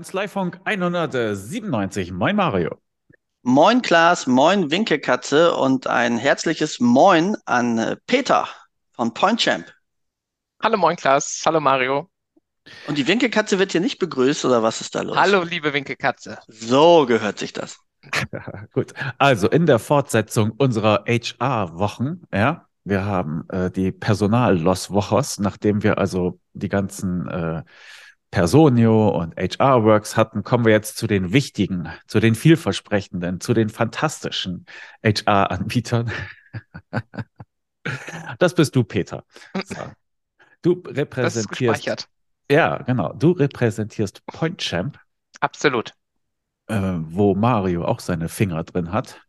Kanzleifunk 197. Moin Mario. Moin Klaas, moin Winkelkatze und ein herzliches Moin an äh, Peter von PointChamp. Hallo moin Klaas, hallo Mario. Und die Winkelkatze wird hier nicht begrüßt oder was ist da los? Hallo liebe Winkelkatze. So gehört sich das. Gut, also in der Fortsetzung unserer HR-Wochen, ja, wir haben äh, die Personal-Loss-Wochos, nachdem wir also die ganzen äh, Personio und HR-Works hatten, kommen wir jetzt zu den wichtigen, zu den vielversprechenden, zu den fantastischen HR-Anbietern. das bist du, Peter. So. Du repräsentierst. Ja, genau. Du repräsentierst PointChamp. Absolut. Äh, wo Mario auch seine Finger drin hat.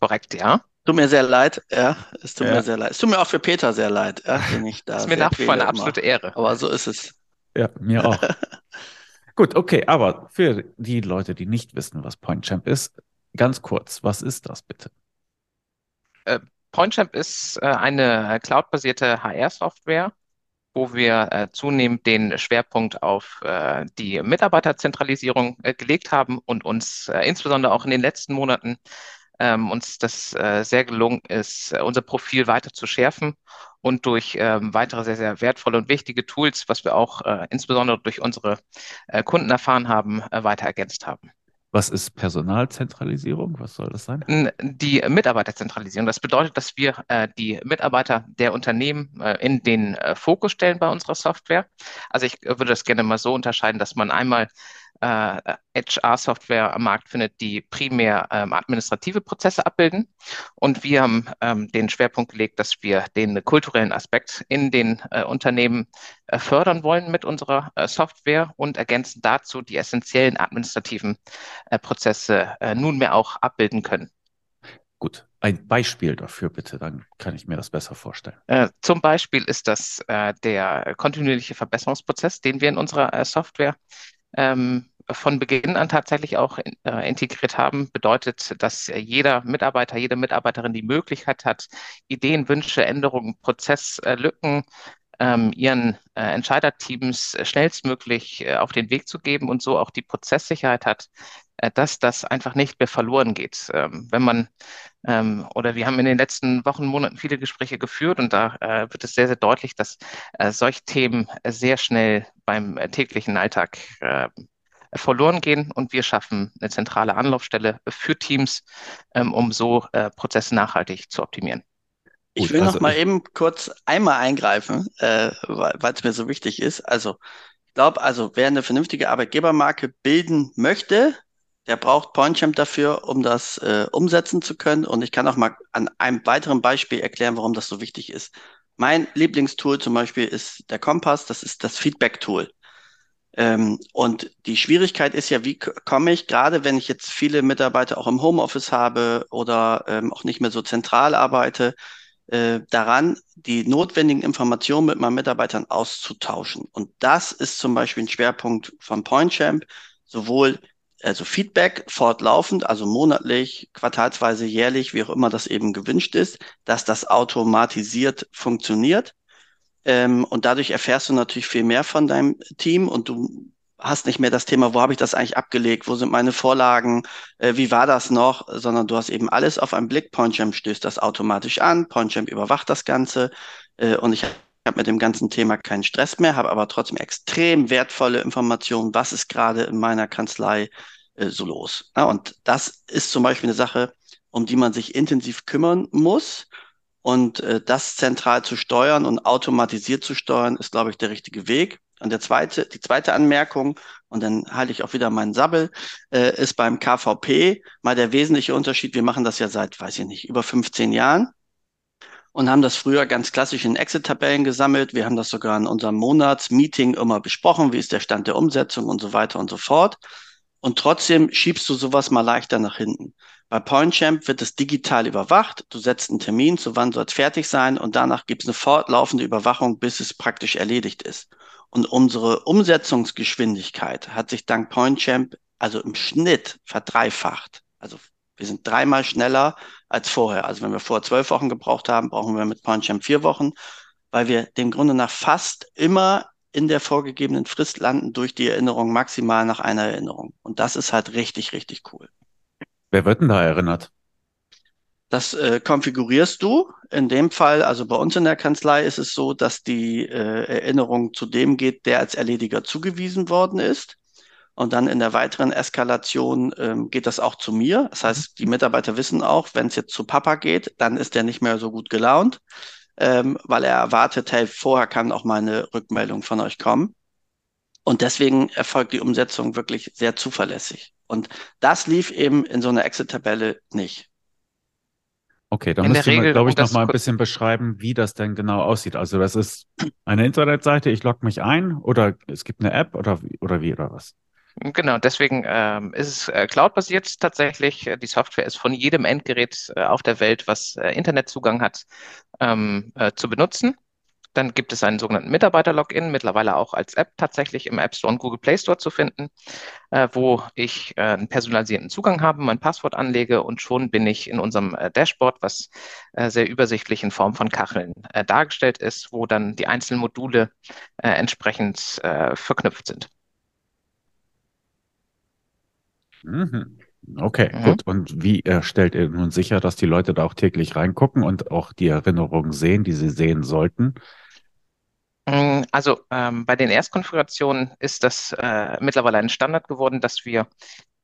Korrekt, ja. Tut mir sehr leid, ja. Es tut ja. mir sehr leid. Es tut mir auch für Peter sehr leid, ja, den ich da. ist mir nach wie vor eine absolute Ehre. Aber so ist es. Ja, mir auch. Gut, okay, aber für die Leute, die nicht wissen, was PointChamp ist, ganz kurz, was ist das bitte? Äh, PointChamp ist äh, eine cloudbasierte HR-Software, wo wir äh, zunehmend den Schwerpunkt auf äh, die Mitarbeiterzentralisierung äh, gelegt haben und uns äh, insbesondere auch in den letzten Monaten ähm, uns das äh, sehr gelungen ist, äh, unser Profil weiter zu schärfen und durch ähm, weitere sehr, sehr wertvolle und wichtige Tools, was wir auch äh, insbesondere durch unsere äh, Kunden erfahren haben, äh, weiter ergänzt haben. Was ist Personalzentralisierung? Was soll das sein? Die Mitarbeiterzentralisierung. Das bedeutet, dass wir äh, die Mitarbeiter der Unternehmen äh, in den äh, Fokus stellen bei unserer Software. Also ich würde das gerne mal so unterscheiden, dass man einmal äh, HR-Software am Markt findet, die primär ähm, administrative Prozesse abbilden. Und wir haben ähm, den Schwerpunkt gelegt, dass wir den kulturellen Aspekt in den äh, Unternehmen äh, fördern wollen mit unserer äh, Software und ergänzen dazu die essentiellen administrativen äh, Prozesse äh, nunmehr auch abbilden können. Gut, ein Beispiel dafür bitte, dann kann ich mir das besser vorstellen. Äh, zum Beispiel ist das äh, der kontinuierliche Verbesserungsprozess, den wir in unserer äh, Software ähm, von Beginn an tatsächlich auch äh, integriert haben, bedeutet, dass jeder Mitarbeiter, jede Mitarbeiterin die Möglichkeit hat, Ideen, Wünsche, Änderungen, Prozesslücken ähm, ihren äh, Entscheiderteams schnellstmöglich äh, auf den Weg zu geben und so auch die Prozesssicherheit hat, äh, dass das einfach nicht mehr verloren geht. Ähm, wenn man ähm, oder wir haben in den letzten Wochen, Monaten viele Gespräche geführt und da äh, wird es sehr, sehr deutlich, dass äh, solche Themen sehr schnell beim äh, täglichen Alltag äh, verloren gehen und wir schaffen eine zentrale Anlaufstelle für Teams, ähm, um so äh, Prozesse nachhaltig zu optimieren. Ich will also noch mal ich... eben kurz einmal eingreifen, äh, weil es mir so wichtig ist. Also ich glaube, also wer eine vernünftige Arbeitgebermarke bilden möchte, der braucht PointChamp dafür, um das äh, umsetzen zu können. Und ich kann auch mal an einem weiteren Beispiel erklären, warum das so wichtig ist. Mein Lieblingstool zum Beispiel ist der Kompass. Das ist das Feedback-Tool. Ähm, und die Schwierigkeit ist ja, wie komme ich, gerade wenn ich jetzt viele Mitarbeiter auch im Homeoffice habe oder ähm, auch nicht mehr so zentral arbeite, äh, daran, die notwendigen Informationen mit meinen Mitarbeitern auszutauschen. Und das ist zum Beispiel ein Schwerpunkt von PointChamp, sowohl also Feedback fortlaufend, also monatlich, quartalsweise, jährlich, wie auch immer das eben gewünscht ist, dass das automatisiert funktioniert. Ähm, und dadurch erfährst du natürlich viel mehr von deinem Team und du hast nicht mehr das Thema, wo habe ich das eigentlich abgelegt, wo sind meine Vorlagen, äh, wie war das noch, sondern du hast eben alles auf einen Blick. PointChamp stößt das automatisch an, PointChamp überwacht das Ganze äh, und ich habe mit dem ganzen Thema keinen Stress mehr, habe aber trotzdem extrem wertvolle Informationen, was ist gerade in meiner Kanzlei äh, so los. Ja, und das ist zum Beispiel eine Sache, um die man sich intensiv kümmern muss. Und äh, das zentral zu steuern und automatisiert zu steuern, ist, glaube ich, der richtige Weg. Und der zweite, die zweite Anmerkung, und dann halte ich auch wieder meinen Sabbel, äh, ist beim KVP mal der wesentliche Unterschied. Wir machen das ja seit, weiß ich nicht, über 15 Jahren und haben das früher ganz klassisch in Exit-Tabellen gesammelt. Wir haben das sogar in unserem Monatsmeeting immer besprochen, wie ist der Stand der Umsetzung und so weiter und so fort. Und trotzdem schiebst du sowas mal leichter nach hinten. Bei PointChamp wird es digital überwacht. Du setzt einen Termin, zu wann soll es fertig sein und danach gibt es eine fortlaufende Überwachung, bis es praktisch erledigt ist. Und unsere Umsetzungsgeschwindigkeit hat sich dank PointChamp also im Schnitt verdreifacht. Also wir sind dreimal schneller als vorher. Also wenn wir vor zwölf Wochen gebraucht haben, brauchen wir mit PointChamp vier Wochen, weil wir dem Grunde nach fast immer in der vorgegebenen Frist landen durch die Erinnerung maximal nach einer Erinnerung. Und das ist halt richtig, richtig cool. Wer wird denn da erinnert? Das äh, konfigurierst du. In dem Fall, also bei uns in der Kanzlei ist es so, dass die äh, Erinnerung zu dem geht, der als Erlediger zugewiesen worden ist. Und dann in der weiteren Eskalation ähm, geht das auch zu mir. Das heißt, die Mitarbeiter wissen auch, wenn es jetzt zu Papa geht, dann ist der nicht mehr so gut gelaunt, ähm, weil er erwartet, hey, vorher kann auch mal eine Rückmeldung von euch kommen. Und deswegen erfolgt die Umsetzung wirklich sehr zuverlässig. Und das lief eben in so einer Excel-Tabelle nicht. Okay, dann müsste man, glaube ich, noch mal ein bisschen beschreiben, wie das denn genau aussieht. Also das ist eine Internetseite, ich logge mich ein oder es gibt eine App oder, oder wie oder was? Genau, deswegen ähm, ist es äh, cloud-basiert tatsächlich. Die Software ist von jedem Endgerät äh, auf der Welt, was äh, Internetzugang hat, ähm, äh, zu benutzen. Dann gibt es einen sogenannten Mitarbeiter-Login, mittlerweile auch als App tatsächlich im App Store und Google Play Store zu finden, äh, wo ich äh, einen personalisierten Zugang habe, mein Passwort anlege und schon bin ich in unserem äh, Dashboard, was äh, sehr übersichtlich in Form von Kacheln äh, dargestellt ist, wo dann die einzelnen Module äh, entsprechend verknüpft sind. Mhm. Okay, mhm. gut. Und wie stellt ihr nun sicher, dass die Leute da auch täglich reingucken und auch die Erinnerungen sehen, die sie sehen sollten? Mm, also ähm, bei den Erstkonfigurationen ist das äh, mittlerweile ein Standard geworden, dass wir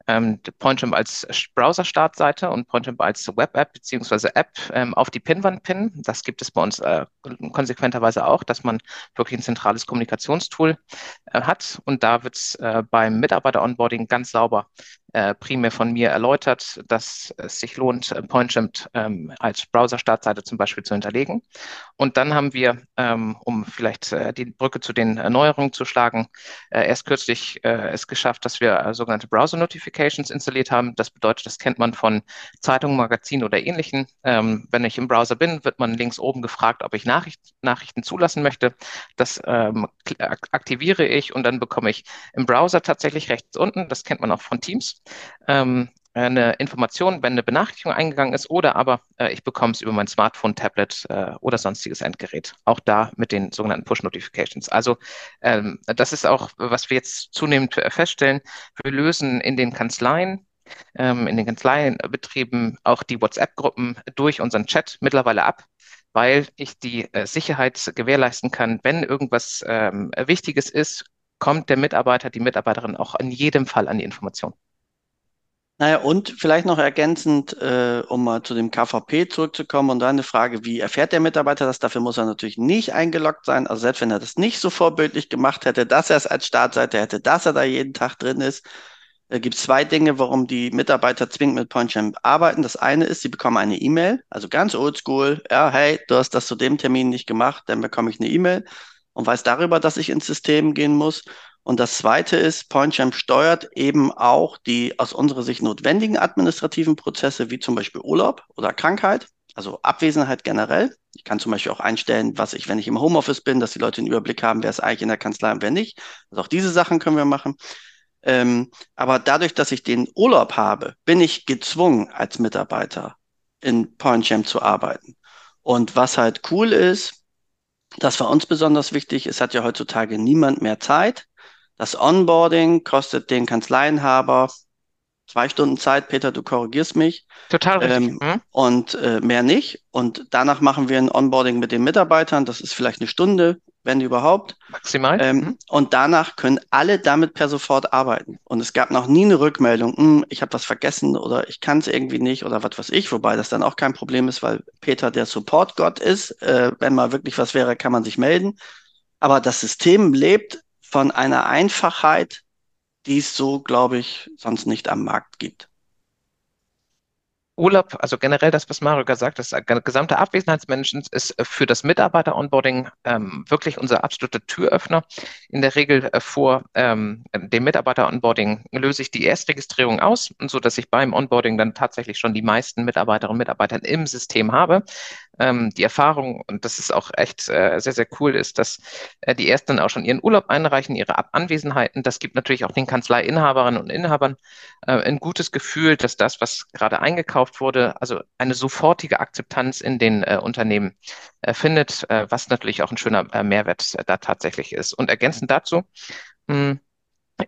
ähm, PointJump als Browser-Startseite und PointJump als Web-App beziehungsweise App ähm, auf die Pinwand pinnen. Das gibt es bei uns äh, konsequenterweise auch, dass man wirklich ein zentrales Kommunikationstool äh, hat. Und da wird es äh, beim Mitarbeiter-Onboarding ganz sauber äh, primär von mir erläutert, dass es sich lohnt, äh, PointJump ähm, als Browser-Startseite zum Beispiel zu hinterlegen. Und dann haben wir, ähm, um vielleicht äh, die Brücke zu den Erneuerungen zu schlagen, äh, erst kürzlich äh, es geschafft, dass wir äh, sogenannte Browser-Notifications installiert haben. Das bedeutet, das kennt man von Zeitungen, Magazinen oder ähnlichen. Ähm, wenn ich im Browser bin, wird man links oben gefragt, ob ich Nachricht, Nachrichten zulassen möchte. Das ähm, aktiviere ich und dann bekomme ich im Browser tatsächlich rechts unten, das kennt man auch von Teams, ähm, eine Information, wenn eine Benachrichtigung eingegangen ist, oder aber äh, ich bekomme es über mein Smartphone, Tablet äh, oder sonstiges Endgerät. Auch da mit den sogenannten Push-Notifications. Also ähm, das ist auch, was wir jetzt zunehmend feststellen. Wir lösen in den Kanzleien ähm, in den Kanzleienbetrieben auch die WhatsApp-Gruppen durch unseren Chat mittlerweile ab, weil ich die äh, Sicherheit gewährleisten kann, wenn irgendwas ähm, Wichtiges ist, kommt der Mitarbeiter, die Mitarbeiterin auch in jedem Fall an die Information. Naja, und vielleicht noch ergänzend, äh, um mal zu dem KVP zurückzukommen und dann eine Frage, wie erfährt der Mitarbeiter das? Dafür muss er natürlich nicht eingeloggt sein. Also selbst wenn er das nicht so vorbildlich gemacht hätte, dass er es als Startseite hätte, dass er da jeden Tag drin ist, äh, gibt es zwei Dinge, warum die Mitarbeiter zwingend mit PointChamp arbeiten. Das eine ist, sie bekommen eine E-Mail, also ganz oldschool. Ja, hey, du hast das zu dem Termin nicht gemacht, dann bekomme ich eine E-Mail und weiß darüber, dass ich ins System gehen muss. Und das zweite ist, PointChamp steuert eben auch die aus unserer Sicht notwendigen administrativen Prozesse, wie zum Beispiel Urlaub oder Krankheit, also Abwesenheit generell. Ich kann zum Beispiel auch einstellen, was ich, wenn ich im Homeoffice bin, dass die Leute einen Überblick haben, wer ist eigentlich in der Kanzlei und wer nicht. Also auch diese Sachen können wir machen. Ähm, aber dadurch, dass ich den Urlaub habe, bin ich gezwungen, als Mitarbeiter in PointChamp zu arbeiten. Und was halt cool ist, das war uns besonders wichtig, es hat ja heutzutage niemand mehr Zeit. Das Onboarding kostet den Kanzleienhaber zwei Stunden Zeit. Peter, du korrigierst mich. Total richtig. Ähm, mhm. Und äh, mehr nicht. Und danach machen wir ein Onboarding mit den Mitarbeitern. Das ist vielleicht eine Stunde, wenn überhaupt. Maximal. Ähm, mhm. Und danach können alle damit per sofort arbeiten. Und es gab noch nie eine Rückmeldung, hm, ich habe was vergessen oder ich kann es irgendwie nicht oder was weiß ich, wobei das dann auch kein Problem ist, weil Peter der Support-Gott ist. Äh, wenn mal wirklich was wäre, kann man sich melden. Aber das System lebt von einer Einfachheit, die es so, glaube ich, sonst nicht am Markt gibt. Urlaub, also generell das, was Mario gesagt hat, das gesamte Abwesenheitsmanagement ist für das Mitarbeiter-Onboarding ähm, wirklich unser absoluter Türöffner. In der Regel äh, vor ähm, dem Mitarbeiter-Onboarding löse ich die Erstregistrierung aus, so dass ich beim Onboarding dann tatsächlich schon die meisten Mitarbeiterinnen und Mitarbeiter im System habe. Ähm, die Erfahrung, und das ist auch echt äh, sehr, sehr cool, ist, dass äh, die ersten auch schon ihren Urlaub einreichen, ihre Ab Anwesenheiten. Das gibt natürlich auch den Kanzleiinhaberinnen und Inhabern äh, ein gutes Gefühl, dass das, was gerade eingekauft wurde, also eine sofortige Akzeptanz in den äh, Unternehmen äh, findet, äh, was natürlich auch ein schöner Mehrwert da tatsächlich ist. Und ergänzend dazu, mh, hm,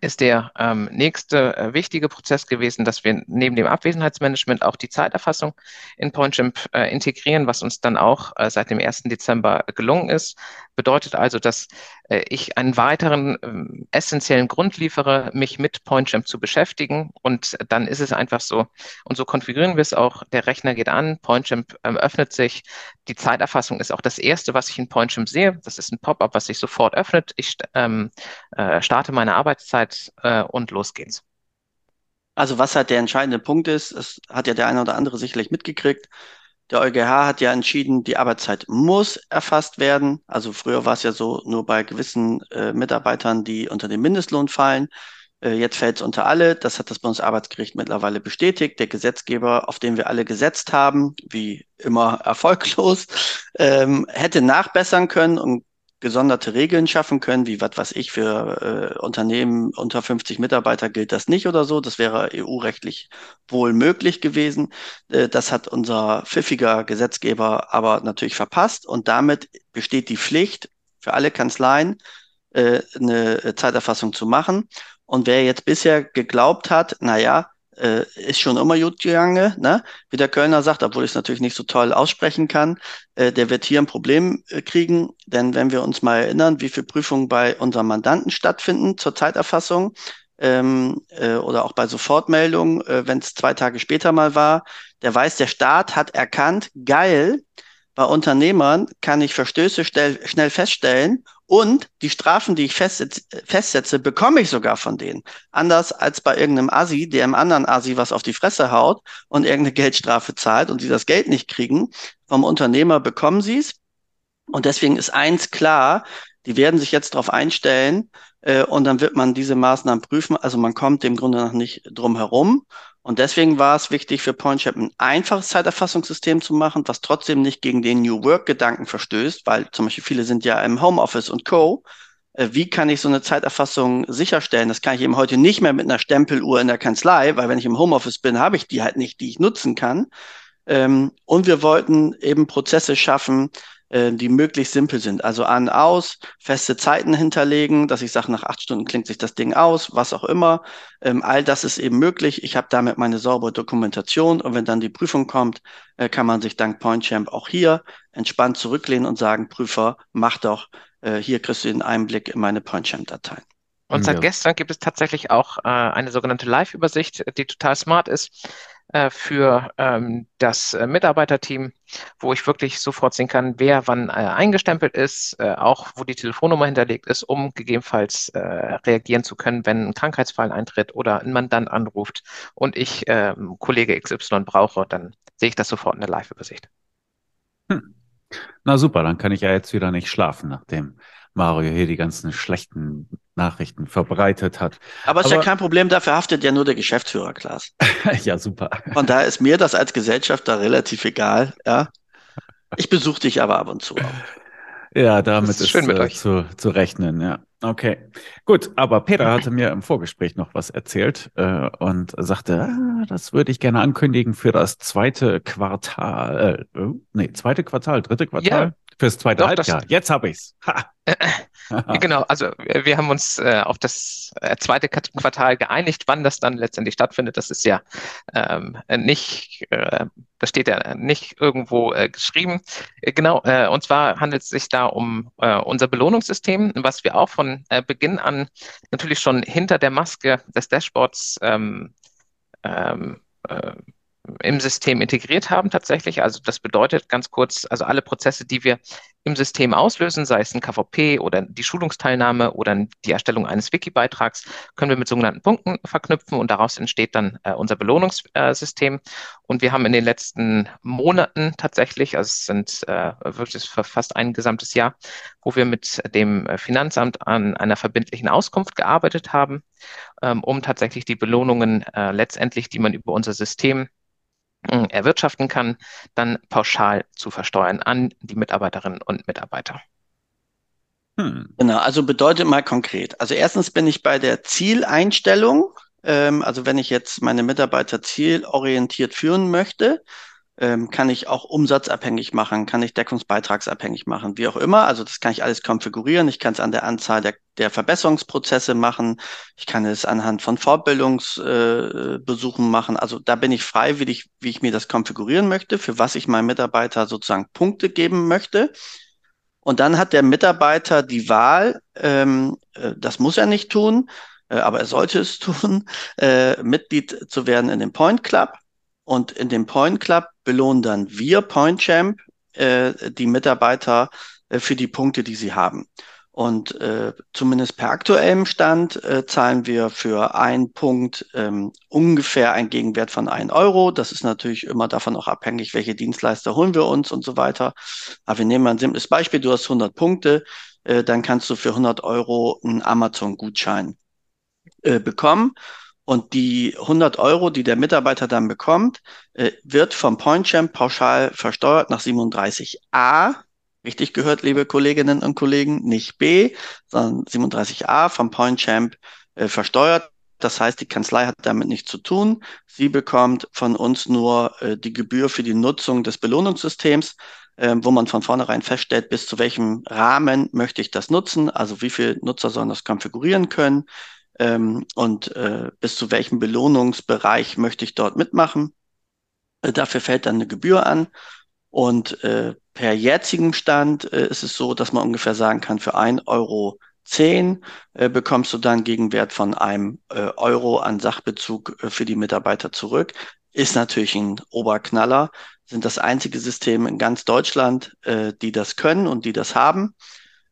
ist der ähm, nächste äh, wichtige Prozess gewesen, dass wir neben dem Abwesenheitsmanagement auch die Zeiterfassung in PointChamp äh, integrieren, was uns dann auch äh, seit dem 1. Dezember gelungen ist. Bedeutet also, dass äh, ich einen weiteren ähm, essentiellen Grund liefere, mich mit PointChamp zu beschäftigen. Und dann ist es einfach so, und so konfigurieren wir es auch, der Rechner geht an, PointChamp ähm, öffnet sich, die Zeiterfassung ist auch das Erste, was ich in PointChamp sehe. Das ist ein Pop-up, was sich sofort öffnet. Ich ähm, äh, starte meine Arbeitszeit äh, und los geht's. Also was halt der entscheidende Punkt ist, das hat ja der eine oder andere sicherlich mitgekriegt, der EuGH hat ja entschieden, die Arbeitszeit muss erfasst werden. Also früher war es ja so, nur bei gewissen äh, Mitarbeitern, die unter den Mindestlohn fallen. Äh, jetzt fällt es unter alle. Das hat das Bundesarbeitsgericht mittlerweile bestätigt. Der Gesetzgeber, auf den wir alle gesetzt haben, wie immer erfolglos, ähm, hätte nachbessern können und gesonderte Regeln schaffen können, wie was weiß ich, für äh, Unternehmen unter 50 Mitarbeiter gilt das nicht oder so. Das wäre EU-rechtlich wohl möglich gewesen. Äh, das hat unser pfiffiger Gesetzgeber aber natürlich verpasst und damit besteht die Pflicht für alle Kanzleien, äh, eine Zeiterfassung zu machen. Und wer jetzt bisher geglaubt hat, na ja, äh, ist schon immer gut gegangen, ne? wie der Kölner sagt, obwohl ich es natürlich nicht so toll aussprechen kann, äh, der wird hier ein Problem äh, kriegen, denn wenn wir uns mal erinnern, wie viele Prüfungen bei unseren Mandanten stattfinden zur Zeiterfassung ähm, äh, oder auch bei Sofortmeldungen, äh, wenn es zwei Tage später mal war, der weiß, der Staat hat erkannt, geil, bei Unternehmern kann ich Verstöße schnell feststellen und die Strafen, die ich festsetze, bekomme ich sogar von denen. Anders als bei irgendeinem Asi, der im anderen Asi was auf die Fresse haut und irgendeine Geldstrafe zahlt und sie das Geld nicht kriegen. Vom Unternehmer bekommen sie es. Und deswegen ist eins klar, die werden sich jetzt darauf einstellen äh, und dann wird man diese Maßnahmen prüfen. Also man kommt dem Grunde noch nicht drum herum. Und deswegen war es wichtig für PointShap ein einfaches Zeiterfassungssystem zu machen, was trotzdem nicht gegen den New Work-Gedanken verstößt, weil zum Beispiel viele sind ja im Homeoffice und Co. Äh, wie kann ich so eine Zeiterfassung sicherstellen? Das kann ich eben heute nicht mehr mit einer Stempeluhr in der Kanzlei, weil wenn ich im Homeoffice bin, habe ich die halt nicht, die ich nutzen kann. Ähm, und wir wollten eben Prozesse schaffen, äh, die möglichst simpel sind. Also an, aus, feste Zeiten hinterlegen, dass ich sage, nach acht Stunden klingt sich das Ding aus, was auch immer. Ähm, all das ist eben möglich. Ich habe damit meine saubere Dokumentation und wenn dann die Prüfung kommt, äh, kann man sich dank PointChamp auch hier entspannt zurücklehnen und sagen, Prüfer, mach doch, äh, hier kriegst du den Einblick in meine PointChamp-Dateien. Und seit ja. gestern gibt es tatsächlich auch äh, eine sogenannte Live-Übersicht, die total smart ist äh, für ähm, das äh, Mitarbeiterteam, wo ich wirklich sofort sehen kann, wer wann äh, eingestempelt ist, äh, auch wo die Telefonnummer hinterlegt ist, um gegebenenfalls reagieren zu können, wenn ein Krankheitsfall eintritt oder ein Mandant anruft und ich ähm, Kollege XY brauche, dann sehe ich das sofort in der Live-Übersicht. Hm. Na super, dann kann ich ja jetzt wieder nicht schlafen, nachdem Mario hier die ganzen schlechten Nachrichten verbreitet hat. Aber es ist ja kein Problem, dafür haftet ja nur der Geschäftsführer, Klaas. ja, super. Von daher ist mir das als Gesellschafter relativ egal, ja. Ich besuche dich aber ab und zu auch. Ja, damit ist, ist schön mit äh, euch. Zu, zu rechnen, ja. Okay, gut. Aber Peter hatte mir im Vorgespräch noch was erzählt äh, und sagte, ah, das würde ich gerne ankündigen für das zweite Quartal. Äh, oh, nee, zweite Quartal, dritte Quartal. Ja. Fürs zweite Doch, Halbjahr. Jetzt habe ich's. Ha. genau, also wir haben uns äh, auf das äh, zweite Quartal geeinigt, wann das dann letztendlich stattfindet. Das ist ja ähm, nicht, äh, das steht ja nicht irgendwo äh, geschrieben. Äh, genau, äh, und zwar handelt es sich da um unser Belohnungssystem, was wir auch von Beginn an natürlich schon hinter der Maske des Dashboards ähm, ähm, äh, im System integriert haben tatsächlich. Also das bedeutet ganz kurz, also alle Prozesse, die wir im System auslösen, sei es ein KVP oder die Schulungsteilnahme oder die Erstellung eines Wiki-Beitrags, können wir mit sogenannten Punkten verknüpfen und daraus entsteht dann äh, unser Belohnungssystem. Und wir haben in den letzten Monaten tatsächlich, also es sind äh, wirklich fast ein gesamtes Jahr, wo wir mit dem Finanzamt an einer verbindlichen Auskunft gearbeitet haben, ähm, um tatsächlich die Belohnungen äh, letztendlich, die man über unser System erwirtschaften kann, dann pauschal zu versteuern an die Mitarbeiterinnen und Mitarbeiter. Hm. Genau, also bedeutet mal konkret. Also erstens bin ich bei der Zieleinstellung, ähm, also wenn ich jetzt meine Mitarbeiter zielorientiert führen möchte, ähm, kann ich auch umsatzabhängig machen, kann ich deckungsbeitragsabhängig machen, wie auch immer. Also das kann ich alles konfigurieren. Ich kann es an der Anzahl der, der Verbesserungsprozesse machen. Ich kann es anhand von Fortbildungsbesuchen äh, machen. Also da bin ich frei, wie ich, wie ich mir das konfigurieren möchte, für was ich meinem Mitarbeiter sozusagen Punkte geben möchte. Und dann hat der Mitarbeiter die Wahl, ähm, äh, das muss er nicht tun, äh, aber er sollte es tun, äh, Mitglied zu werden in dem Point Club. Und in dem Point Club belohnen dann wir Point Champ äh, die Mitarbeiter äh, für die Punkte, die sie haben. Und äh, zumindest per aktuellem Stand äh, zahlen wir für einen Punkt ähm, ungefähr einen Gegenwert von 1 Euro. Das ist natürlich immer davon auch abhängig, welche Dienstleister holen wir uns und so weiter. Aber wir nehmen mal ein simples Beispiel. Du hast 100 Punkte, äh, dann kannst du für 100 Euro einen Amazon-Gutschein äh, bekommen. Und die 100 Euro, die der Mitarbeiter dann bekommt, äh, wird vom PointChamp pauschal versteuert nach 37a Richtig gehört, liebe Kolleginnen und Kollegen, nicht B, sondern 37a vom PointChamp äh, versteuert. Das heißt, die Kanzlei hat damit nichts zu tun. Sie bekommt von uns nur äh, die Gebühr für die Nutzung des Belohnungssystems, äh, wo man von vornherein feststellt, bis zu welchem Rahmen möchte ich das nutzen, also wie viele Nutzer sollen das konfigurieren können ähm, und äh, bis zu welchem Belohnungsbereich möchte ich dort mitmachen. Äh, dafür fällt dann eine Gebühr an und äh, per jetzigem Stand äh, ist es so, dass man ungefähr sagen kann, für ein Euro zehn äh, bekommst du dann Gegenwert von einem äh, Euro an Sachbezug äh, für die Mitarbeiter zurück. Ist natürlich ein Oberknaller, sind das einzige System in ganz Deutschland, äh, die das können und die das haben.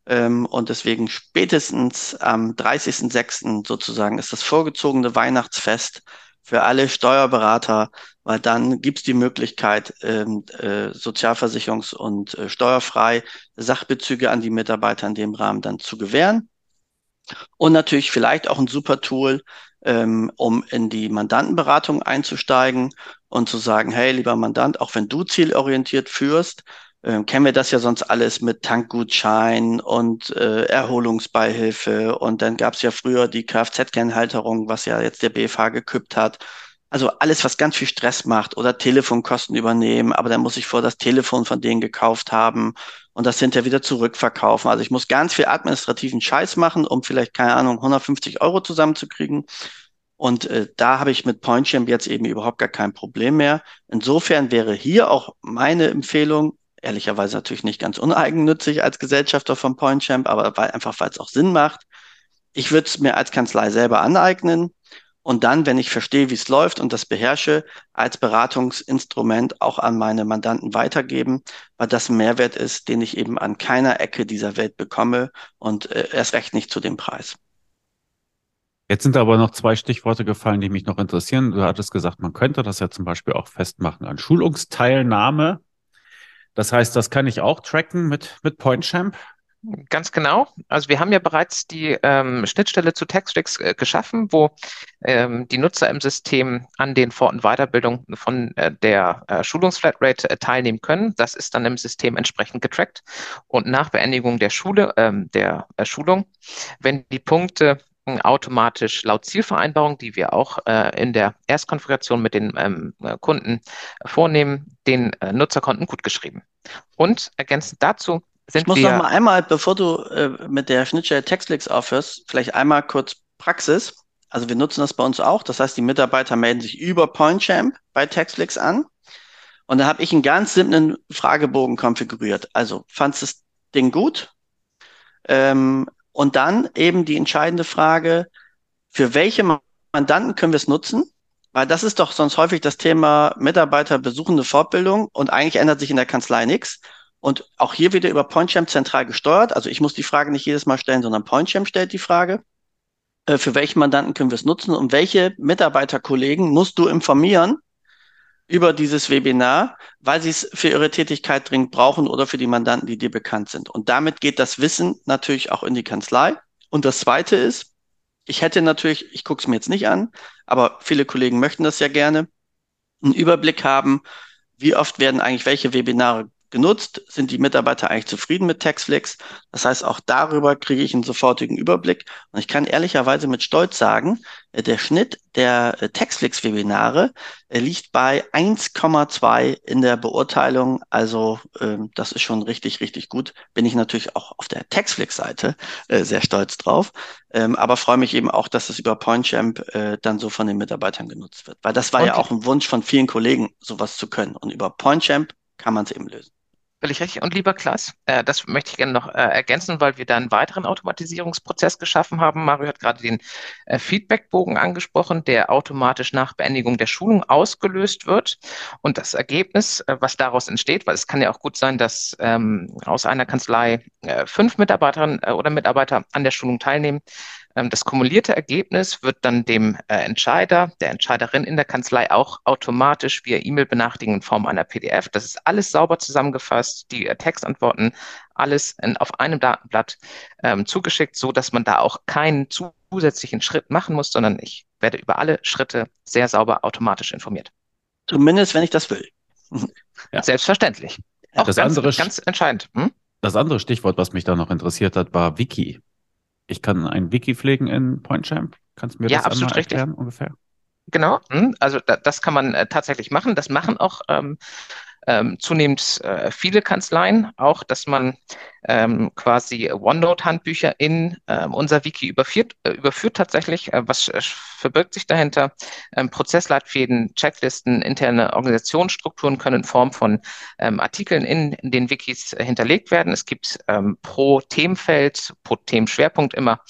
Ähm, und deswegen spätestens am 30.06. sozusagen ist das vorgezogene Weihnachtsfest für alle Steuerberater, weil dann gibt es die Möglichkeit, ähm, äh, sozialversicherungs- und äh, steuerfrei Sachbezüge an die Mitarbeiter in dem Rahmen dann zu gewähren. Und natürlich vielleicht auch ein super Tool, ähm, um in die Mandantenberatung einzusteigen und zu sagen, hey, lieber Mandant, auch wenn du zielorientiert führst, äh, kennen wir das ja sonst alles mit Tankgutschein und äh, Erholungsbeihilfe. Und dann gab es ja früher die Kfz-Kennhalterung, was ja jetzt der BFH geküppt hat. Also alles, was ganz viel Stress macht oder Telefonkosten übernehmen, aber dann muss ich vor das Telefon von denen gekauft haben und das hinterher wieder zurückverkaufen. Also ich muss ganz viel administrativen Scheiß machen, um vielleicht, keine Ahnung, 150 Euro zusammenzukriegen. Und äh, da habe ich mit PointChamp jetzt eben überhaupt gar kein Problem mehr. Insofern wäre hier auch meine Empfehlung, ehrlicherweise natürlich nicht ganz uneigennützig als Gesellschafter von PointChamp, aber weil, einfach weil es auch Sinn macht. Ich würde es mir als Kanzlei selber aneignen und dann, wenn ich verstehe, wie es läuft und das beherrsche, als Beratungsinstrument auch an meine Mandanten weitergeben, weil das ein Mehrwert ist, den ich eben an keiner Ecke dieser Welt bekomme und äh, erst recht nicht zu dem Preis. Jetzt sind aber noch zwei Stichworte gefallen, die mich noch interessieren. Du hattest gesagt, man könnte das ja zum Beispiel auch festmachen an Schulungsteilnahme. Das heißt, das kann ich auch tracken mit, mit PointChamp. Ganz genau. Also wir haben ja bereits die ähm, Schnittstelle zu Textrix äh, geschaffen, wo ähm, die Nutzer im System an den Fort- und Weiterbildungen von äh, der äh, Schulungsflatrate äh, teilnehmen können. Das ist dann im System entsprechend getrackt. Und nach Beendigung der Schule, ähm, der äh, Schulung, wenn die Punkte automatisch laut Zielvereinbarung, die wir auch äh, in der Erstkonfiguration mit den ähm, äh, Kunden vornehmen, den äh, Nutzerkonten gut geschrieben. Und ergänzend dazu sind ich muss wir. noch mal einmal, bevor du äh, mit der Schnittstelle Textflix aufhörst, vielleicht einmal kurz Praxis. Also wir nutzen das bei uns auch. Das heißt, die Mitarbeiter melden sich über PointChamp bei Textflix an. Und da habe ich einen ganz simplen Fragebogen konfiguriert. Also, fandest du das Ding gut? Ähm, und dann eben die entscheidende Frage, für welche Mandanten können wir es nutzen? Weil das ist doch sonst häufig das Thema Mitarbeiter besuchende Fortbildung und eigentlich ändert sich in der Kanzlei nichts. Und auch hier wieder über PointChamp zentral gesteuert. Also ich muss die Frage nicht jedes Mal stellen, sondern PointChamp stellt die Frage. Äh, für welche Mandanten können wir es nutzen und welche Mitarbeiterkollegen musst du informieren, über dieses Webinar, weil sie es für ihre Tätigkeit dringend brauchen oder für die Mandanten, die dir bekannt sind. Und damit geht das Wissen natürlich auch in die Kanzlei. Und das Zweite ist, ich hätte natürlich, ich gucke es mir jetzt nicht an, aber viele Kollegen möchten das ja gerne, einen Überblick haben, wie oft werden eigentlich welche Webinare genutzt? Sind die Mitarbeiter eigentlich zufrieden mit Textflix? Das heißt, auch darüber kriege ich einen sofortigen Überblick. Und ich kann ehrlicherweise mit Stolz sagen, äh, der Schnitt der äh, Textflix-Webinare äh, liegt bei 1,2 in der Beurteilung. Also ähm, das ist schon richtig, richtig gut. Bin ich natürlich auch auf der Textflix-Seite sehr stolz drauf. Ähm, aber freue mich eben auch, dass es über PointChamp dann so von den Mitarbeitern genutzt wird. Weil das war okay. ja auch ein Wunsch von vielen Kollegen, sowas zu können. Und über PointChamp kann man es eben lösen. Völlig richtig. Und lieber Klaas, äh, das möchte ich gerne noch äh, ergänzen, weil wir da einen weiteren Automatisierungsprozess geschaffen haben. Mario hat gerade den äh, Feedbackbogen angesprochen, der automatisch nach Beendigung der Schulung ausgelöst wird. Und das Ergebnis, äh, was daraus entsteht, weil es kann ja auch gut sein, dass ähm, aus einer Kanzlei äh, fünf Mitarbeiterinnen äh, oder Mitarbeiter an der Schulung teilnehmen, das kumulierte Ergebnis wird dann dem äh, Entscheider, der Entscheiderin in der Kanzlei auch automatisch via E-Mail-Benachrichtigung in Form einer PDF. Das ist alles sauber zusammengefasst, die äh, Textantworten, alles in, auf einem Datenblatt ähm, zugeschickt, so dass man da auch keinen zusätzlichen Schritt machen muss, sondern ich werde über alle Schritte sehr sauber automatisch informiert. Zumindest, wenn ich das will. Ja. Selbstverständlich. Auch das ganz, andere, ganz entscheidend. Hm? Das andere Stichwort, was mich da noch interessiert hat, war Wiki ich kann ein Wiki pflegen in PointChamp. Kannst du mir ja, das absolut einmal erklären richtig. ungefähr? Genau, hm, also da, das kann man äh, tatsächlich machen. Das machen auch ähm, ähm, zunehmend äh, viele Kanzleien auch, dass man ähm, quasi OneNote-Handbücher in ähm, unser Wiki überführt, äh, überführt tatsächlich. Äh, was äh, verbirgt sich dahinter? Ähm, Prozessleitfäden, Checklisten, interne Organisationsstrukturen können in Form von ähm, Artikeln in, in, den Wikis äh, hinterlegt werden. Es gibt ähm, pro Themenfeld, pro Themenschwerpunkt immer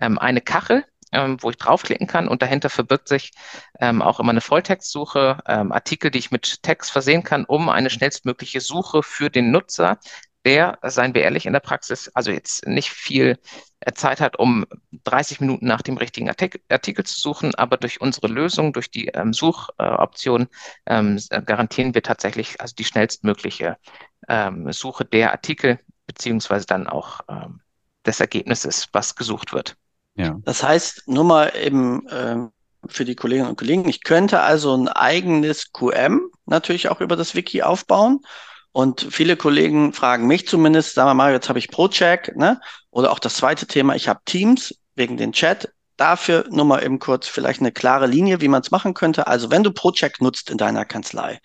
ähm, eine Kachel, ähm, wo ich draufklicken kann und dahinter verbirgt sich ähm, auch immer eine Volltextsuche, ähm, Artikel, die ich mit Text versehen kann, um eine schnellstmögliche Suche für den Nutzer, der, seien wir ehrlich, in der Praxis also jetzt nicht viel äh, Zeit hat, um 30 Minuten nach dem richtigen Artikel, zu suchen, aber durch unsere Lösung, durch die ähm, Suchoption ähm, garantieren wir tatsächlich also die schnellstmögliche ähm, Suche der Artikel beziehungsweise dann auch ähm, des Ergebnisses, was gesucht wird. Ja. Das heißt, nur mal eben äh, für die Kolleginnen und Kollegen, ich könnte also ein eigenes QM natürlich auch über das Wiki aufbauen. Und viele Kollegen fragen mich zumindest, sagen wir mal, jetzt habe ich ProCheck, ne? Oder auch das zweite Thema, ich habe Teams wegen den Chat. Dafür nur mal eben kurz vielleicht eine klare Linie, wie man es machen könnte. Also wenn du ProCheck nutzt in deiner Kanzlei,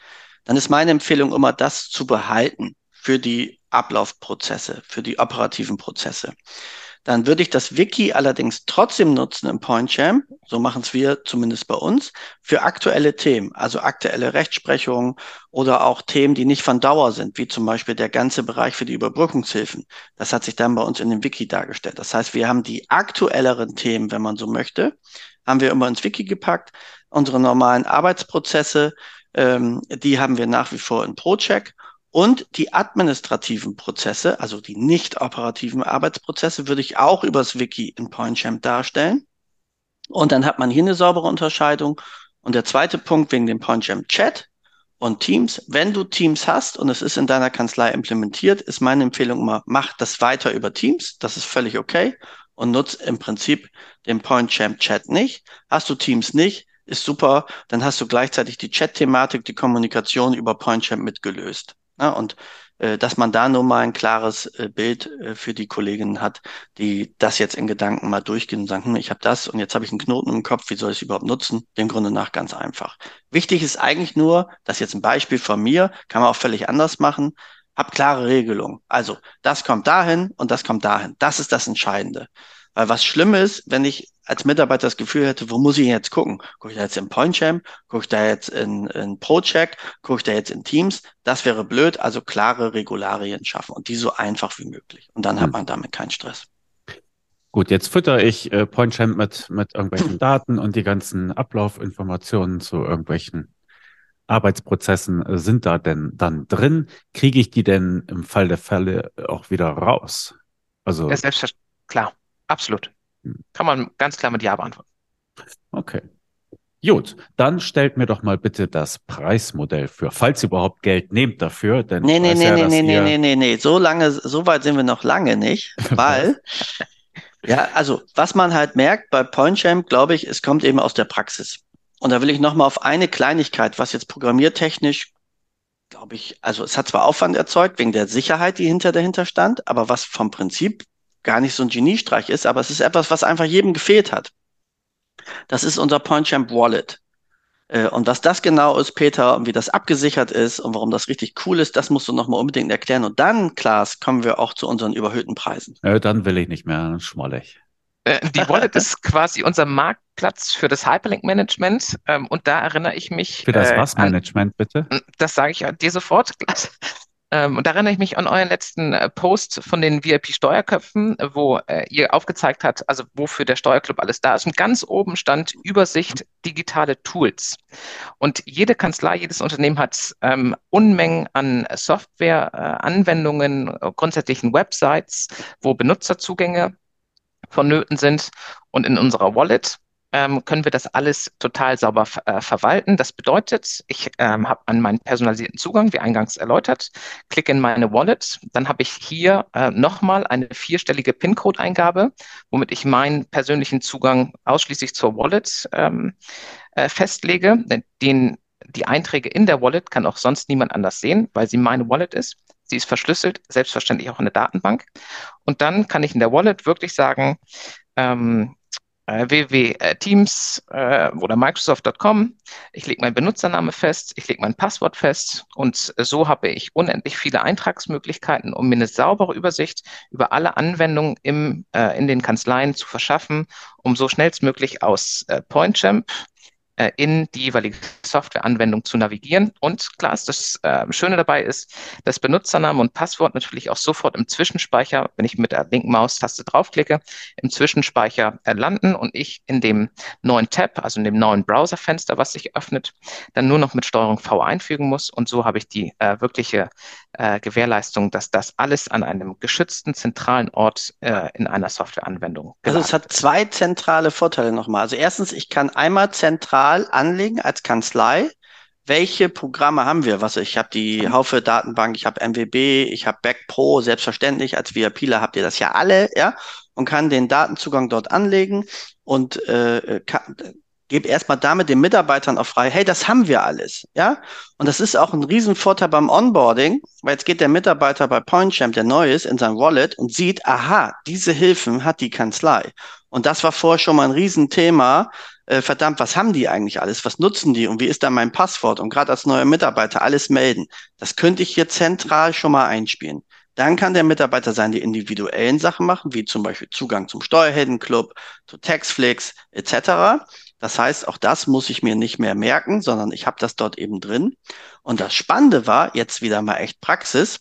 dann ist meine Empfehlung immer, das zu behalten für die Ablaufprozesse, für die operativen Prozesse. Dann würde ich das Wiki allerdings trotzdem nutzen im PointChamp, so machen es wir zumindest bei uns, für aktuelle Themen, also aktuelle Rechtsprechung oder auch Themen, die nicht von Dauer sind, wie zum Beispiel der ganze Bereich für die Überbrückungshilfen. Das hat sich dann bei uns in dem Wiki dargestellt. Das heißt, wir haben die aktuelleren Themen, wenn man so möchte, haben wir immer ins Wiki gepackt. Unsere normalen Arbeitsprozesse, ähm, die haben wir nach wie vor in ProCheck und die administrativen Prozesse, also die nicht operativen Arbeitsprozesse, würde ich auch übers Wiki in PointChamp darstellen. Und dann hat man hier eine saubere Unterscheidung. Und der zweite Punkt wegen dem PointChamp Chat und Teams. Wenn du Teams hast und es ist in deiner Kanzlei implementiert, ist meine Empfehlung immer, mach das weiter über Teams. Das ist völlig okay. Und nutz im Prinzip den PointChamp Chat nicht. Hast du Teams nicht, ist super. Dann hast du gleichzeitig die Chat-Thematik, die Kommunikation über PointChamp mitgelöst. Ja, und äh, dass man da nur mal ein klares äh, Bild äh, für die Kolleginnen hat, die das jetzt in Gedanken mal durchgehen und sagen, hm, ich habe das und jetzt habe ich einen Knoten im Kopf, wie soll ich es überhaupt nutzen? Dem Grunde nach ganz einfach. Wichtig ist eigentlich nur, das jetzt ein Beispiel von mir, kann man auch völlig anders machen, hab klare Regelungen. Also das kommt dahin und das kommt dahin. Das ist das Entscheidende. Weil was schlimm ist, wenn ich als Mitarbeiter das Gefühl hätte, wo muss ich jetzt gucken? Gucke ich da jetzt in PointChamp? Gucke ich da jetzt in, in ProCheck? Gucke ich da jetzt in Teams? Das wäre blöd. Also klare Regularien schaffen und die so einfach wie möglich. Und dann hm. hat man damit keinen Stress. Gut, jetzt fütter ich äh, PointChamp mit, mit irgendwelchen Daten und die ganzen Ablaufinformationen zu irgendwelchen Arbeitsprozessen äh, sind da denn dann drin? Kriege ich die denn im Fall der Fälle auch wieder raus? Also ja, selbstverständlich, klar. Absolut. Kann man ganz klar mit Ja beantworten. Okay. Gut, dann stellt mir doch mal bitte das Preismodell für, falls ihr überhaupt Geld nehmt dafür. Denn nee, nee, nee, ja, nee, nee, nee, nee, nee, nee, so lange, so weit sind wir noch lange nicht, weil, ja, also, was man halt merkt bei PointChamp, glaube ich, es kommt eben aus der Praxis. und da will ich nochmal auf eine Kleinigkeit, was jetzt programmiertechnisch, glaube ich, also es hat zwar Aufwand erzeugt wegen der Sicherheit, die hinter dahinter stand, aber was vom Prinzip gar nicht so ein Geniestreich ist, aber es ist etwas, was einfach jedem gefehlt hat. Das ist unser PointChamp Wallet. Äh, und was das genau ist, Peter, und wie das abgesichert ist und warum das richtig cool ist, das musst du nochmal unbedingt erklären. Und dann, Klaas, kommen wir auch zu unseren überhöhten Preisen. Ja, dann will ich nicht mehr, dann schmoll ich. Äh, die Wallet ist quasi unser Marktplatz für das Hyperlink-Management. Ähm, und da erinnere ich mich. Für das äh, was Management, bitte? Das sage ich dir sofort. Ähm, und da erinnere ich mich an euren letzten äh, Post von den VIP-Steuerköpfen, wo äh, ihr aufgezeigt habt, also wofür der Steuerclub alles da ist. Und ganz oben stand Übersicht digitale Tools. Und jede Kanzlei, jedes Unternehmen hat ähm, Unmengen an Software, äh, Anwendungen, äh, grundsätzlichen Websites, wo Benutzerzugänge vonnöten sind. Und in unserer Wallet ähm, können wir das alles total sauber äh, verwalten. Das bedeutet, ich ähm, habe an meinen personalisierten Zugang, wie eingangs erläutert, klicke in meine Wallet, dann habe ich hier äh, nochmal eine vierstellige PIN-Code-Eingabe, womit ich meinen persönlichen Zugang ausschließlich zur Wallet ähm, äh, festlege. Den, die Einträge in der Wallet kann auch sonst niemand anders sehen, weil sie meine Wallet ist. Sie ist verschlüsselt, selbstverständlich auch in der Datenbank. Und dann kann ich in der Wallet wirklich sagen, ähm, äh, www.teams äh, oder Microsoft.com. Ich lege meinen Benutzername fest, ich lege mein Passwort fest und so habe ich unendlich viele Eintragsmöglichkeiten, um mir eine saubere Übersicht über alle Anwendungen im, äh, in den Kanzleien zu verschaffen, um so schnellstmöglich aus äh, PointChamp äh, in die jeweilige Softwareanwendung zu navigieren. Und klar, das äh, Schöne dabei ist, dass Benutzername und Passwort natürlich auch sofort im Zwischenspeicher, wenn ich mit der linken Maustaste draufklicke, im Zwischenspeicher äh, landen und ich in dem neuen Tab, also in dem neuen Browserfenster, was sich öffnet, dann nur noch mit Steuerung V einfügen muss. Und so habe ich die äh, wirkliche äh, Gewährleistung, dass das alles an einem geschützten zentralen Ort äh, in einer Softwareanwendung. Also es hat zwei zentrale Vorteile nochmal. Also erstens, ich kann einmal zentral anlegen als Kanzlei. Welche Programme haben wir? Was ich habe die Haufe Datenbank, ich habe MWB, ich habe Backpro, selbstverständlich als VIPler habt ihr das ja alle, ja, und kann den Datenzugang dort anlegen und äh, kann, gebe erstmal damit den Mitarbeitern auch frei, hey, das haben wir alles, ja. Und das ist auch ein Riesenvorteil beim Onboarding, weil jetzt geht der Mitarbeiter bei PointChamp, der neu ist, in sein Wallet und sieht, aha, diese Hilfen hat die Kanzlei. Und das war vorher schon mal ein Riesenthema. Äh, verdammt, was haben die eigentlich alles? Was nutzen die? Und wie ist da mein Passwort? Und gerade als neuer Mitarbeiter alles melden. Das könnte ich hier zentral schon mal einspielen. Dann kann der Mitarbeiter seine individuellen Sachen machen, wie zum Beispiel Zugang zum Steuerheldenclub, zu Taxflix etc. Das heißt, auch das muss ich mir nicht mehr merken, sondern ich habe das dort eben drin. Und das Spannende war, jetzt wieder mal echt Praxis,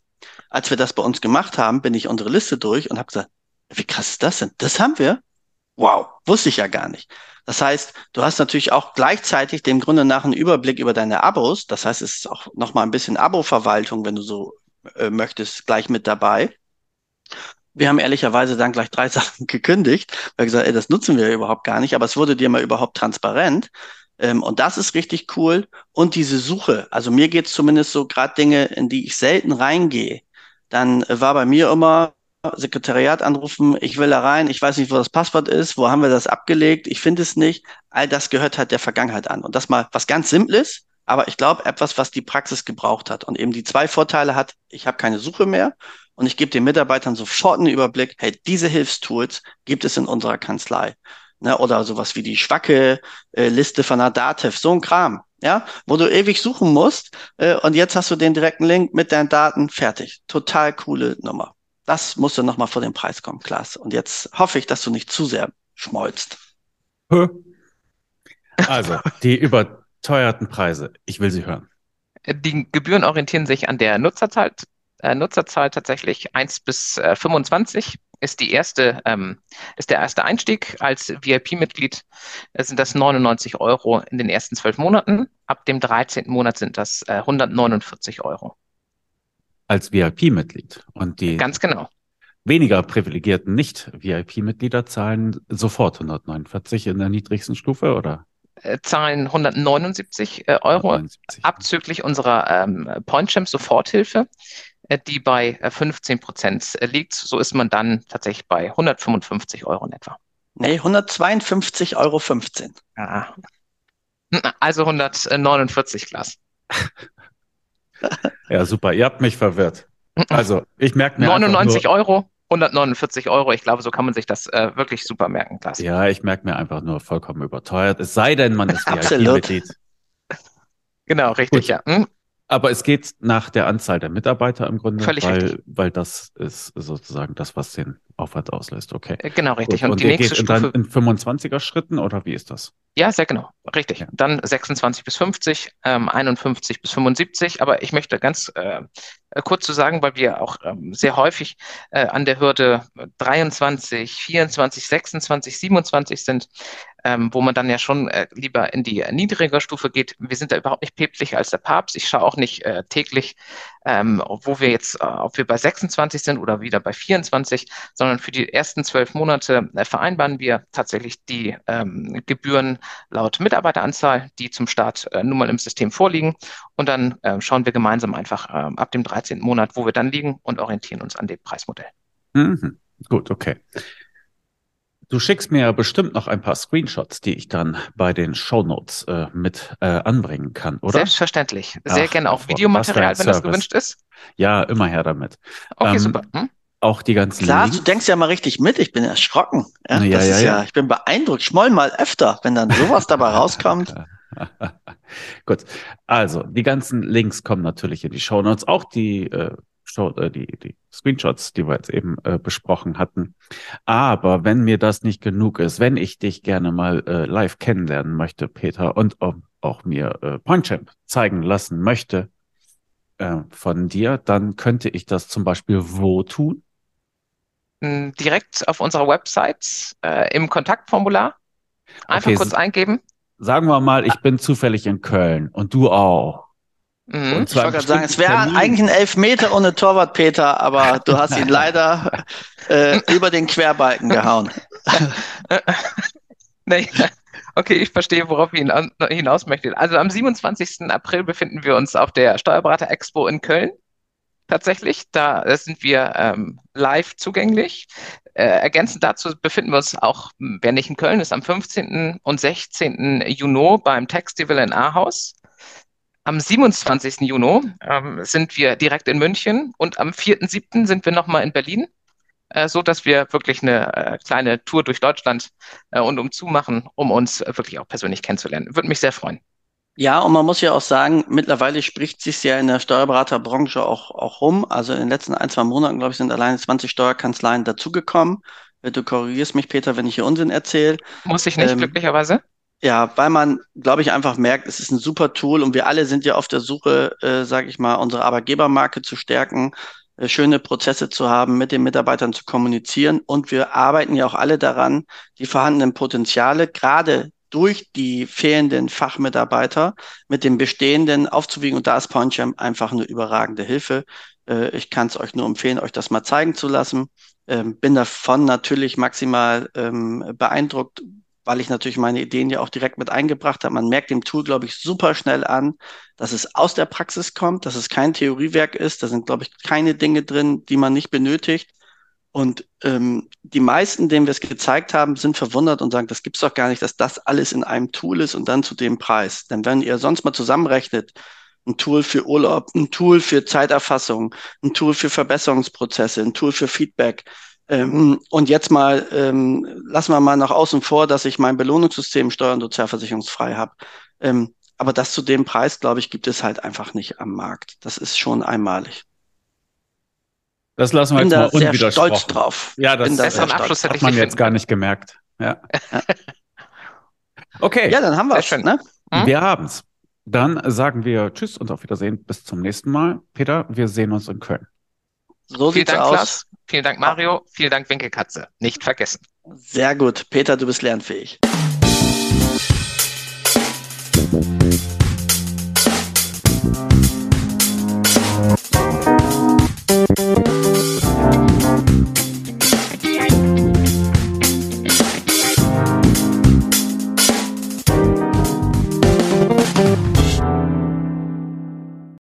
als wir das bei uns gemacht haben, bin ich unsere Liste durch und habe gesagt, wie krass ist das denn? Das haben wir? Wow, wusste ich ja gar nicht. Das heißt, du hast natürlich auch gleichzeitig dem Grunde nach einen Überblick über deine Abos. Das heißt, es ist auch nochmal ein bisschen Abo-Verwaltung, wenn du so äh, möchtest, gleich mit dabei. Wir haben ehrlicherweise dann gleich drei Sachen gekündigt, weil gesagt, ey, das nutzen wir überhaupt gar nicht, aber es wurde dir mal überhaupt transparent. Ähm, und das ist richtig cool. Und diese Suche, also mir geht's zumindest so gerade Dinge, in die ich selten reingehe. Dann äh, war bei mir immer Sekretariat anrufen, ich will da rein, ich weiß nicht, wo das Passwort ist, wo haben wir das abgelegt, ich finde es nicht. All das gehört halt der Vergangenheit an. Und das mal was ganz Simples, aber ich glaube etwas, was die Praxis gebraucht hat und eben die zwei Vorteile hat, ich habe keine Suche mehr und ich gebe den Mitarbeitern sofort einen Überblick, hey, diese Hilfstools gibt es in unserer Kanzlei. Ne, oder sowas wie die schwacke äh, Liste von der Dativ, so ein Kram, ja, wo du ewig suchen musst äh, und jetzt hast du den direkten Link mit deinen Daten fertig. Total coole Nummer. Das musste nochmal vor den Preis kommen, Klaas. Und jetzt hoffe ich, dass du nicht zu sehr schmolzt. Also, die überteuerten Preise, ich will sie hören. Die Gebühren orientieren sich an der Nutzerzahl äh, Nutzerzahl tatsächlich 1 bis äh, 25 ist die erste, ähm, ist der erste Einstieg als VIP-Mitglied. Sind das 99 Euro in den ersten zwölf Monaten. Ab dem 13. Monat sind das äh, 149 Euro. Als VIP-Mitglied. Und die Ganz genau. weniger privilegierten Nicht-VIP-Mitglieder zahlen sofort 149 in der niedrigsten Stufe, oder? Äh, zahlen 179 äh, Euro 179. abzüglich unserer ähm, PointChamp Soforthilfe. Äh, die bei 15 äh, Prozent äh, liegt. So ist man dann tatsächlich bei 155 Euro in etwa. Nee, 152,15 Euro. Ah. Also 149 Glas. ja, super. Ihr habt mich verwirrt. Also, ich merke mir 99 nur, Euro, 149 Euro. Ich glaube, so kann man sich das äh, wirklich super merken, Klaas. Ja, ich merke mir einfach nur vollkommen überteuert. Es sei denn, man ist VIP-Mitglied. Genau, richtig, Gut. ja. Hm? Aber es geht nach der Anzahl der Mitarbeiter im Grunde, Völlig weil, richtig. weil das ist sozusagen das, was den Aufwand auslöst. Okay. Äh, genau, richtig. Gut. Und, und die nächste geht Stufe. Dann in 25er Schritten oder wie ist das? Ja, sehr genau. Richtig. Ja. Dann 26 bis 50, ähm, 51 bis 75. Aber ich möchte ganz äh, kurz zu sagen, weil wir auch ähm, sehr häufig äh, an der Hürde 23, 24, 26, 27 sind, ähm, wo man dann ja schon äh, lieber in die äh, niedrigere Stufe geht. Wir sind da überhaupt nicht päpstlicher als der Papst. Ich schaue auch nicht äh, täglich, ähm, wo wir jetzt, äh, ob wir bei 26 sind oder wieder bei 24, sondern für die ersten zwölf Monate äh, vereinbaren wir tatsächlich die ähm, Gebühren laut Mitarbeiteranzahl, die zum Start äh, nun mal im System vorliegen. Und dann äh, schauen wir gemeinsam einfach äh, ab dem 13. Monat, wo wir dann liegen und orientieren uns an dem Preismodell. Mhm. Gut, okay. Du schickst mir bestimmt noch ein paar Screenshots, die ich dann bei den Shownotes äh, mit äh, anbringen kann, oder? Selbstverständlich. Sehr Ach, gerne auch Videomaterial, wenn das gewünscht ist. Ja, immer her damit. Okay, ähm, super. Hm? Auch die ganzen Klar, Links. du denkst ja mal richtig mit. Ich bin erschrocken. Ja, ja, ja, ja, Ich bin beeindruckt. Schmoll mal öfter, wenn dann sowas dabei rauskommt. Gut. Also, die ganzen Links kommen natürlich in die Shownotes. Auch die äh, Show, äh, die, die Screenshots, die wir jetzt eben äh, besprochen hatten. Aber wenn mir das nicht genug ist, wenn ich dich gerne mal äh, live kennenlernen möchte, Peter, und auch, auch mir äh, PointChamp zeigen lassen möchte äh, von dir, dann könnte ich das zum Beispiel wo tun? Hm, direkt auf unserer Website äh, im Kontaktformular. Einfach okay, kurz eingeben. Sagen wir mal, ich bin zufällig in Köln und du auch. Mhm. ich wollte gerade sagen, es wäre eigentlich ein Elfmeter ohne Torwart, Peter, aber du hast ihn leider äh, über den Querbalken gehauen. nee. Okay, ich verstehe, worauf ihr hinaus möchtet. Also am 27. April befinden wir uns auf der Steuerberater Expo in Köln. Tatsächlich, da äh, sind wir ähm, live zugänglich. Äh, ergänzend dazu befinden wir uns auch, wer nicht in Köln ist, am 15. und 16. Juni beim Textival in Ahaus. Am 27. Juni ähm, sind wir direkt in München und am 4.7. sind wir nochmal in Berlin, äh, so dass wir wirklich eine äh, kleine Tour durch Deutschland äh, und umzu machen, um uns wirklich auch persönlich kennenzulernen. Würde mich sehr freuen. Ja, und man muss ja auch sagen, mittlerweile spricht sich ja in der Steuerberaterbranche auch, auch rum. Also in den letzten ein, zwei Monaten, glaube ich, sind alleine 20 Steuerkanzleien dazugekommen. Du korrigierst mich, Peter, wenn ich hier Unsinn erzähle. Muss ich nicht, ähm, glücklicherweise. Ja, weil man, glaube ich, einfach merkt, es ist ein super Tool und wir alle sind ja auf der Suche, äh, sage ich mal, unsere Arbeitgebermarke zu stärken, äh, schöne Prozesse zu haben, mit den Mitarbeitern zu kommunizieren und wir arbeiten ja auch alle daran, die vorhandenen Potenziale gerade durch die fehlenden Fachmitarbeiter mit den bestehenden aufzuwiegen und da ist PointChamp einfach eine überragende Hilfe. Äh, ich kann es euch nur empfehlen, euch das mal zeigen zu lassen. Ähm, bin davon natürlich maximal ähm, beeindruckt, weil ich natürlich meine Ideen ja auch direkt mit eingebracht habe. Man merkt dem Tool, glaube ich, super schnell an, dass es aus der Praxis kommt, dass es kein Theoriewerk ist. Da sind, glaube ich, keine Dinge drin, die man nicht benötigt. Und ähm, die meisten, denen wir es gezeigt haben, sind verwundert und sagen, das gibt's doch gar nicht, dass das alles in einem Tool ist und dann zu dem Preis. Denn wenn ihr sonst mal zusammenrechnet, ein Tool für Urlaub, ein Tool für Zeiterfassung, ein Tool für Verbesserungsprozesse, ein Tool für Feedback, ähm, und jetzt mal, ähm, lassen wir mal nach außen vor, dass ich mein Belohnungssystem steuer- und sozialversicherungsfrei habe. Ähm, aber das zu dem Preis, glaube ich, gibt es halt einfach nicht am Markt. Das ist schon einmalig. Das lassen wir Bin jetzt mal unwidersprochen. stolz drauf. Ja, das, das Abschluss hat man jetzt gar nicht gemerkt. Ja. okay. Ja, dann haben wir es. Ne? Hm? Wir haben's. Dann sagen wir Tschüss und auf Wiedersehen. Bis zum nächsten Mal. Peter, wir sehen uns in Köln. So Vielen Dank, aus. Klaas. Vielen Dank, Mario. Vielen Dank, Winkelkatze. Nicht vergessen. Sehr gut. Peter, du bist lernfähig.